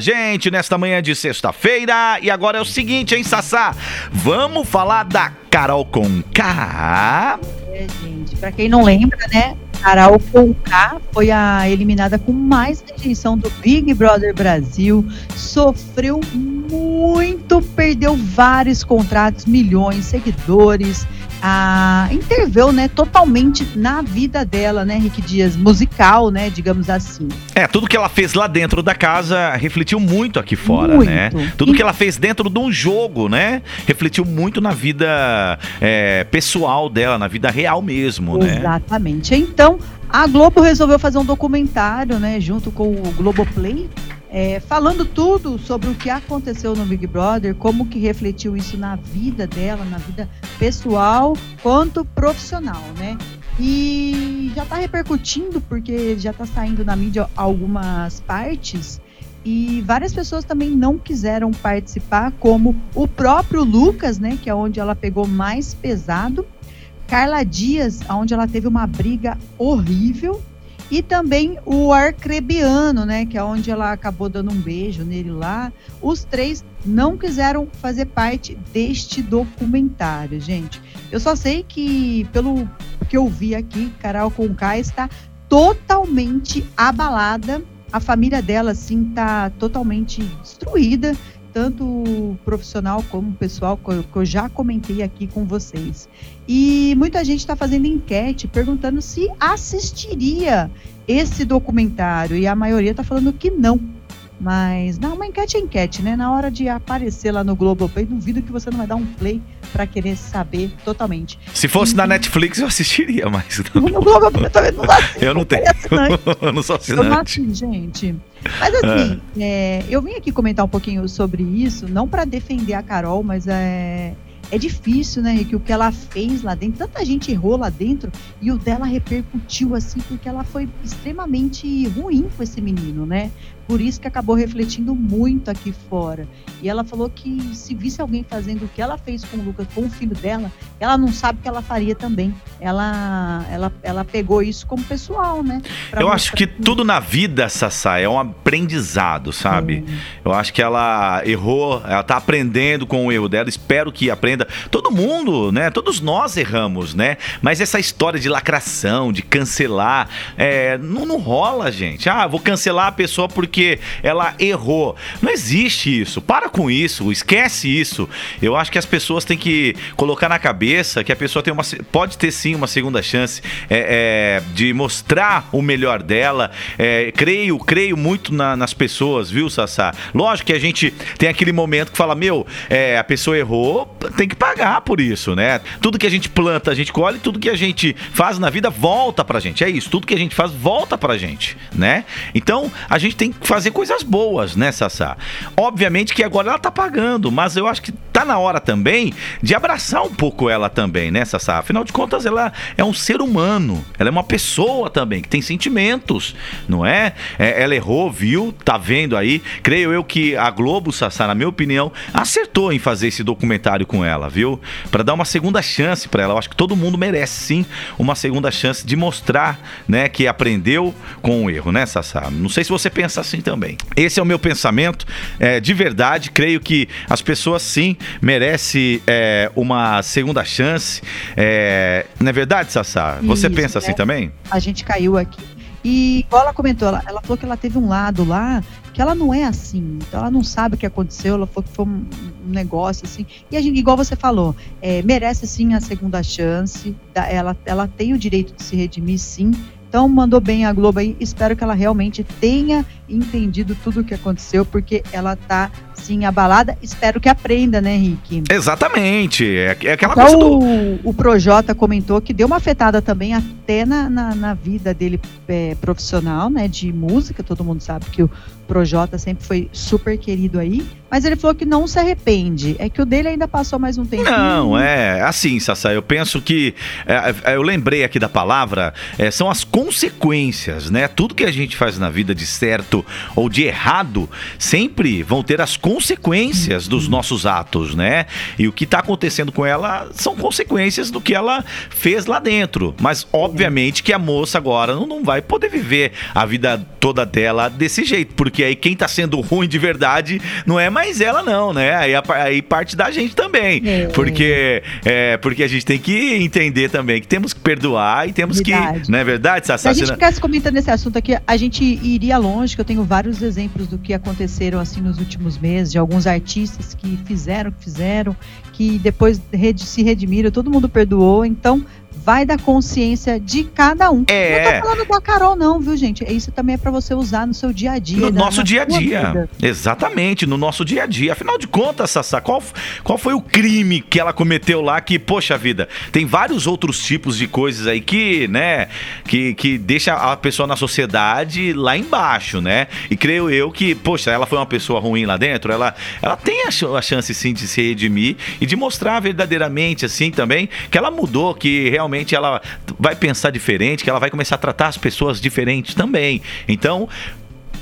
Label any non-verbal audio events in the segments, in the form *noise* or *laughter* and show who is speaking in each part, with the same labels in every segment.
Speaker 1: gente nesta manhã de sexta-feira. E agora é o seguinte, hein, Sassá? Vamos falar da Carol Conká.
Speaker 2: É, gente, pra quem não lembra, né? Carol Conká foi a eliminada com mais rejeição do Big Brother Brasil. Sofreu muito, perdeu vários contratos, milhões, seguidores a, interveio, né, totalmente na vida dela, né, Rick Dias, musical, né, digamos assim.
Speaker 1: É, tudo que ela fez lá dentro da casa refletiu muito aqui fora, muito. né? Tudo e... que ela fez dentro de um jogo, né, refletiu muito na vida é, pessoal dela, na vida real mesmo,
Speaker 2: Exatamente.
Speaker 1: né?
Speaker 2: Exatamente. Então, a Globo resolveu fazer um documentário, né, junto com o Globoplay, é, falando tudo sobre o que aconteceu no Big Brother, como que refletiu isso na vida dela, na vida pessoal quanto profissional, né? E já está repercutindo porque já está saindo na mídia algumas partes e várias pessoas também não quiseram participar, como o próprio Lucas, né, que é onde ela pegou mais pesado, Carla Dias, onde ela teve uma briga horrível e também o Arcrebiano, né, que é onde ela acabou dando um beijo nele lá. Os três não quiseram fazer parte deste documentário, gente. Eu só sei que, pelo que eu vi aqui, Carol Conká está totalmente abalada. A família dela, assim, está totalmente destruída tanto profissional como pessoal, que eu já comentei aqui com vocês. E muita gente está fazendo enquete perguntando se assistiria esse documentário, e a maioria está falando que não. Mas, não, uma enquete é enquete, né? Na hora de aparecer lá no Globoplay, duvido que você não vai dar um play para querer saber totalmente.
Speaker 1: Se fosse e... na Netflix, eu assistiria, mas.
Speaker 2: Não... No Globoplay também não assisto, *laughs*
Speaker 1: Eu não tenho. *laughs* eu não sou assinante.
Speaker 2: Eu não gente. Mas assim, ah. é, eu vim aqui comentar um pouquinho sobre isso, não para defender a Carol, mas é, é difícil, né, que o que ela fez lá dentro, tanta gente errou lá dentro e o dela repercutiu assim, porque ela foi extremamente ruim com esse menino, né? Por isso que acabou refletindo muito aqui fora. E ela falou que se visse alguém fazendo o que ela fez com o Lucas, com o filho dela, ela não sabe o que ela faria também. Ela, ela, ela pegou isso como pessoal, né?
Speaker 1: Eu acho que tudo na vida, Sassá, é um aprendizado, sabe? Eu acho que ela errou, ela tá aprendendo com o erro dela, espero que aprenda. Todo mundo, né? Todos nós erramos, né? Mas essa história de lacração, de cancelar, é, não, não rola, gente. Ah, vou cancelar a pessoa porque ela errou. Não existe isso. Para com isso, esquece isso. Eu acho que as pessoas têm que colocar na cabeça que a pessoa tem uma, pode ter sim uma segunda chance é, é, de mostrar o melhor dela. É, creio, creio muito na, nas pessoas, viu, Sassá? Lógico que a gente tem aquele momento que fala, meu, é, a pessoa errou, tem que pagar por isso, né? Tudo que a gente planta, a gente colhe, tudo que a gente faz na vida volta pra gente. É isso, tudo que a gente faz volta pra gente, né? Então, a gente tem fazer coisas boas, né, Sassá? Obviamente que agora ela tá pagando, mas eu acho que tá na hora também de abraçar um pouco ela também, né, Sassá? Afinal de contas, ela é um ser humano, ela é uma pessoa também, que tem sentimentos, não é? é ela errou, viu, tá vendo aí. Creio eu que a Globo, Sassá, na minha opinião, acertou em fazer esse documentário com ela, viu? Para dar uma segunda chance para ela. Eu acho que todo mundo merece sim uma segunda chance de mostrar, né, que aprendeu com o erro, né, Sassá? Não sei se você pensa assim assim também. Esse é o meu pensamento. É, de verdade, creio que as pessoas sim merecem é, uma segunda chance. É, não é verdade, Sassá? Você Isso, pensa assim né? também?
Speaker 2: A gente caiu aqui. E igual ela comentou, ela, ela, falou que ela teve um lado lá que ela não é assim, então ela não sabe o que aconteceu, ela falou que foi um, um negócio assim. E a gente, igual você falou, é, merece sim a segunda chance, ela, ela tem o direito de se redimir sim, então, mandou bem a Globo aí. Espero que ela realmente tenha entendido tudo o que aconteceu, porque ela tá, sim, abalada. Espero que aprenda, né, Henrique?
Speaker 1: Exatamente. É, é aquela
Speaker 2: coisa do... o, o Projota comentou que deu uma afetada também até na, na, na vida dele é, profissional, né, de música. Todo mundo sabe que o Projota sempre foi super querido aí. Mas ele falou que não se arrepende. É que o dele ainda passou mais um tempo.
Speaker 1: Não, é assim, Sassá. Eu penso que. É, é, eu lembrei aqui da palavra. É, são as consequências né? Tudo que a gente faz na vida de certo ou de errado, sempre vão ter as consequências dos nossos atos, né? E o que está acontecendo com ela são consequências do que ela fez lá dentro. Mas, obviamente, que a moça agora não, não vai poder viver a vida toda dela desse jeito, porque aí quem tá sendo ruim de verdade não é mais ela, não, né? Aí, aí parte da gente também. É. Porque, é, porque a gente tem que entender também que temos que perdoar e temos verdade. que. Não é verdade,
Speaker 2: Sassá? Se a gente ficasse comentando esse assunto aqui, a gente iria longe, que eu tenho vários exemplos do que aconteceram assim nos últimos meses, de alguns artistas que fizeram, que fizeram, que depois se redimiram, todo mundo perdoou. Então, vai da consciência de cada um. É. Não tô falando da Carol, não, viu, gente? Isso também é para você usar no seu dia a dia.
Speaker 1: No nosso dia a dia. Vida. Exatamente, no nosso dia a dia. Afinal de contas, Sassá, qual, qual foi o crime que ela cometeu lá que, poxa vida, tem vários outros tipos de coisas aí que, né, que, que deixa a pessoa na sociedade lá embaixo, né? E creio eu que, poxa, ela foi uma pessoa ruim lá dentro, ela, ela tem a, a chance, sim, de se redimir e de mostrar verdadeiramente, assim, também, que ela mudou, que realmente realmente ela vai pensar diferente, que ela vai começar a tratar as pessoas diferentes também. Então,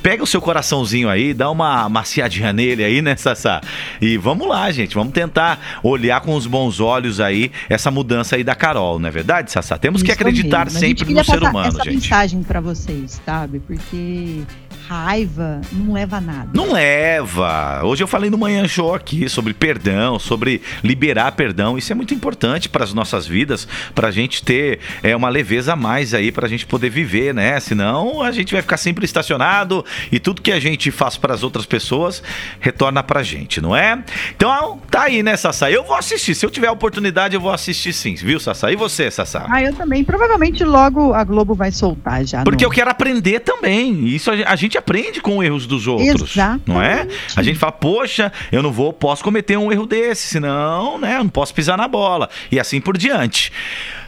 Speaker 1: pega o seu coraçãozinho aí, dá uma maciadinha nele aí, né, Sassá? E vamos lá, gente, vamos tentar olhar com os bons olhos aí essa mudança aí da Carol, não é verdade, Sassá? Temos Isso que acreditar mesmo. sempre no ser humano, essa
Speaker 2: gente. mensagem para vocês, sabe? Porque raiva não leva a nada.
Speaker 1: Não leva. Hoje eu falei no Manhã Show aqui sobre perdão, sobre liberar perdão. Isso é muito importante para as nossas vidas, para a gente ter é, uma leveza a mais aí, para a gente poder viver, né? Senão a gente vai ficar sempre estacionado e tudo que a gente faz para as outras pessoas retorna para a gente, não é? Então tá aí, né, Sassá? Eu vou assistir. Se eu tiver a oportunidade, eu vou assistir sim, viu, Sassá? E você, Sassá?
Speaker 2: Ah, eu também. Provavelmente logo a Globo vai soltar já.
Speaker 1: Porque não. eu quero aprender também. Isso a gente aprende com erros dos outros. Exatamente. Não é? A gente fala, poxa, eu não vou, posso cometer um erro desse, senão, né, eu não posso pisar na bola. E assim por diante.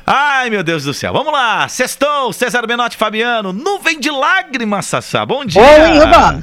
Speaker 1: Ai, meu Deus do céu. Vamos lá. Sextou, César Benotti Fabiano. Nuvem de lágrimas, Sassá. Bom dia. Oi, Iba.